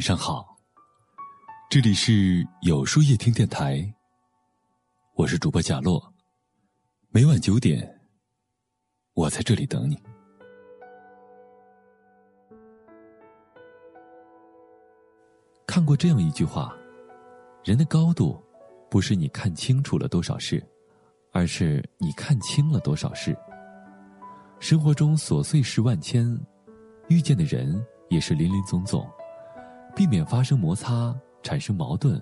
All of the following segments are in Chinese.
晚上好，这里是有书夜听电台，我是主播贾洛，每晚九点，我在这里等你。看过这样一句话：人的高度，不是你看清楚了多少事，而是你看清了多少事。生活中琐碎事万千，遇见的人也是林林总总。避免发生摩擦，产生矛盾，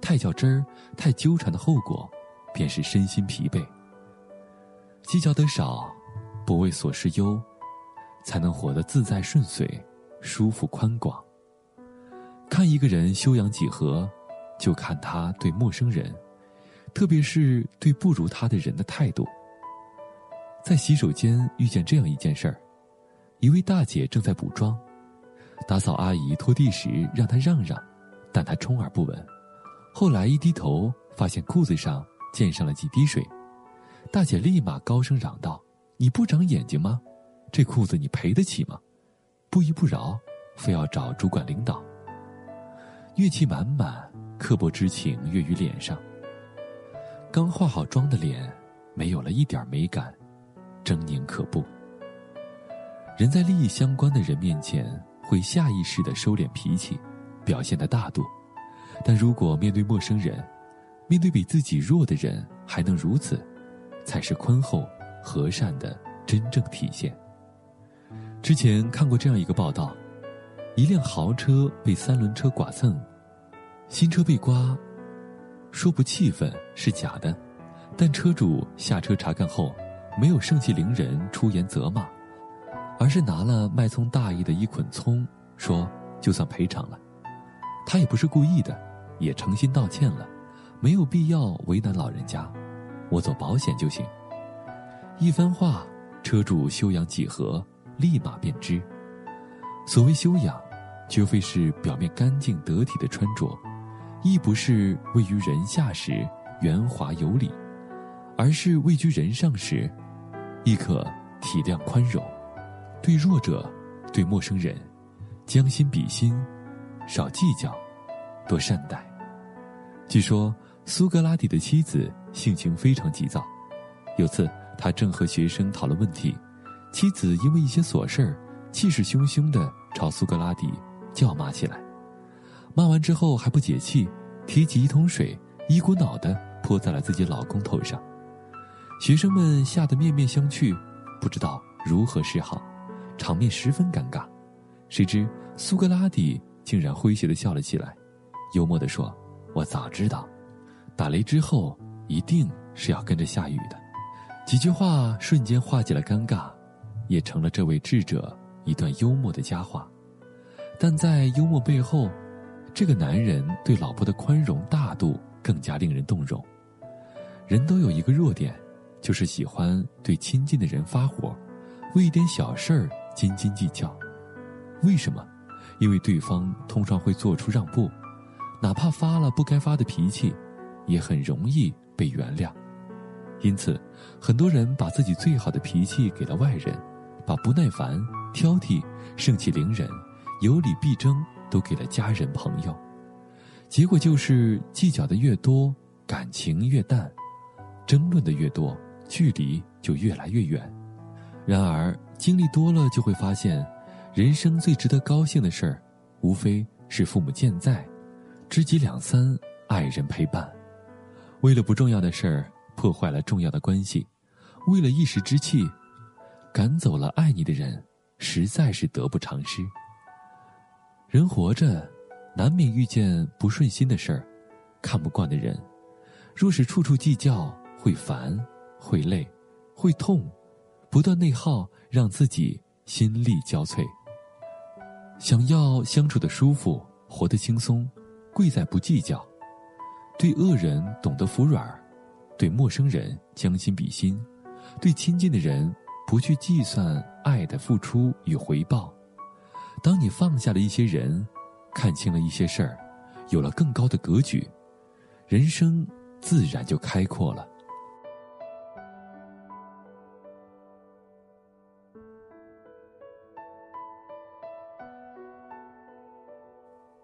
太较真儿，太纠缠的后果，便是身心疲惫。计较得少，不为琐事忧，才能活得自在顺遂，舒服宽广。看一个人修养几何，就看他对陌生人，特别是对不如他的人的态度。在洗手间遇见这样一件事儿，一位大姐正在补妆。打扫阿姨拖地时，让她让让，但她充耳不闻。后来一低头，发现裤子上溅上了几滴水，大姐立马高声嚷道：“你不长眼睛吗？这裤子你赔得起吗？”不依不饶，非要找主管领导。怨气满满，刻薄之情跃于脸上。刚化好妆的脸，没有了一点美感，狰狞可怖。人在利益相关的人面前。会下意识的收敛脾气，表现的大度，但如果面对陌生人，面对比自己弱的人还能如此，才是宽厚和善的真正体现。之前看过这样一个报道：一辆豪车被三轮车剐蹭，新车被刮，说不气愤是假的，但车主下车查看后，没有盛气凌人出言责骂。而是拿了卖葱大爷的一捆葱，说就算赔偿了，他也不是故意的，也诚心道歉了，没有必要为难老人家，我走保险就行。一番话，车主修养几何，立马便知。所谓修养，绝非是表面干净得体的穿着，亦不是位于人下时圆滑有礼，而是位居人上时，亦可体谅宽容。对弱者，对陌生人，将心比心，少计较，多善待。据说苏格拉底的妻子性情非常急躁，有次他正和学生讨论问题，妻子因为一些琐事儿，气势汹汹地朝苏格拉底叫骂起来。骂完之后还不解气，提起一桶水，一股脑的泼在了自己老公头上。学生们吓得面面相觑，不知道如何是好。场面十分尴尬，谁知苏格拉底竟然诙谐的笑了起来，幽默的说：“我早知道，打雷之后一定是要跟着下雨的。”几句话瞬间化解了尴尬，也成了这位智者一段幽默的佳话。但在幽默背后，这个男人对老婆的宽容大度更加令人动容。人都有一个弱点，就是喜欢对亲近的人发火，为一点小事儿。斤斤计较，为什么？因为对方通常会做出让步，哪怕发了不该发的脾气，也很容易被原谅。因此，很多人把自己最好的脾气给了外人，把不耐烦、挑剔、盛气凌人、有理必争都给了家人朋友，结果就是计较的越多，感情越淡；争论的越多，距离就越来越远。然而，经历多了就会发现，人生最值得高兴的事儿，无非是父母健在，知己两三，爱人陪伴。为了不重要的事儿破坏了重要的关系，为了一时之气，赶走了爱你的人，实在是得不偿失。人活着，难免遇见不顺心的事儿，看不惯的人。若是处处计较，会烦，会累，会痛。不断内耗，让自己心力交瘁。想要相处的舒服，活得轻松，贵在不计较。对恶人懂得服软，对陌生人将心比心，对亲近的人不去计算爱的付出与回报。当你放下了一些人，看清了一些事儿，有了更高的格局，人生自然就开阔了。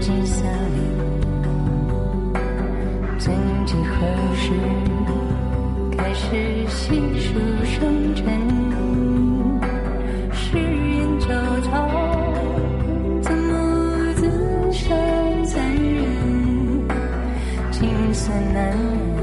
景色。曾几何时开始细数生辰，誓言久长，怎么自伤残忍？情色难忍，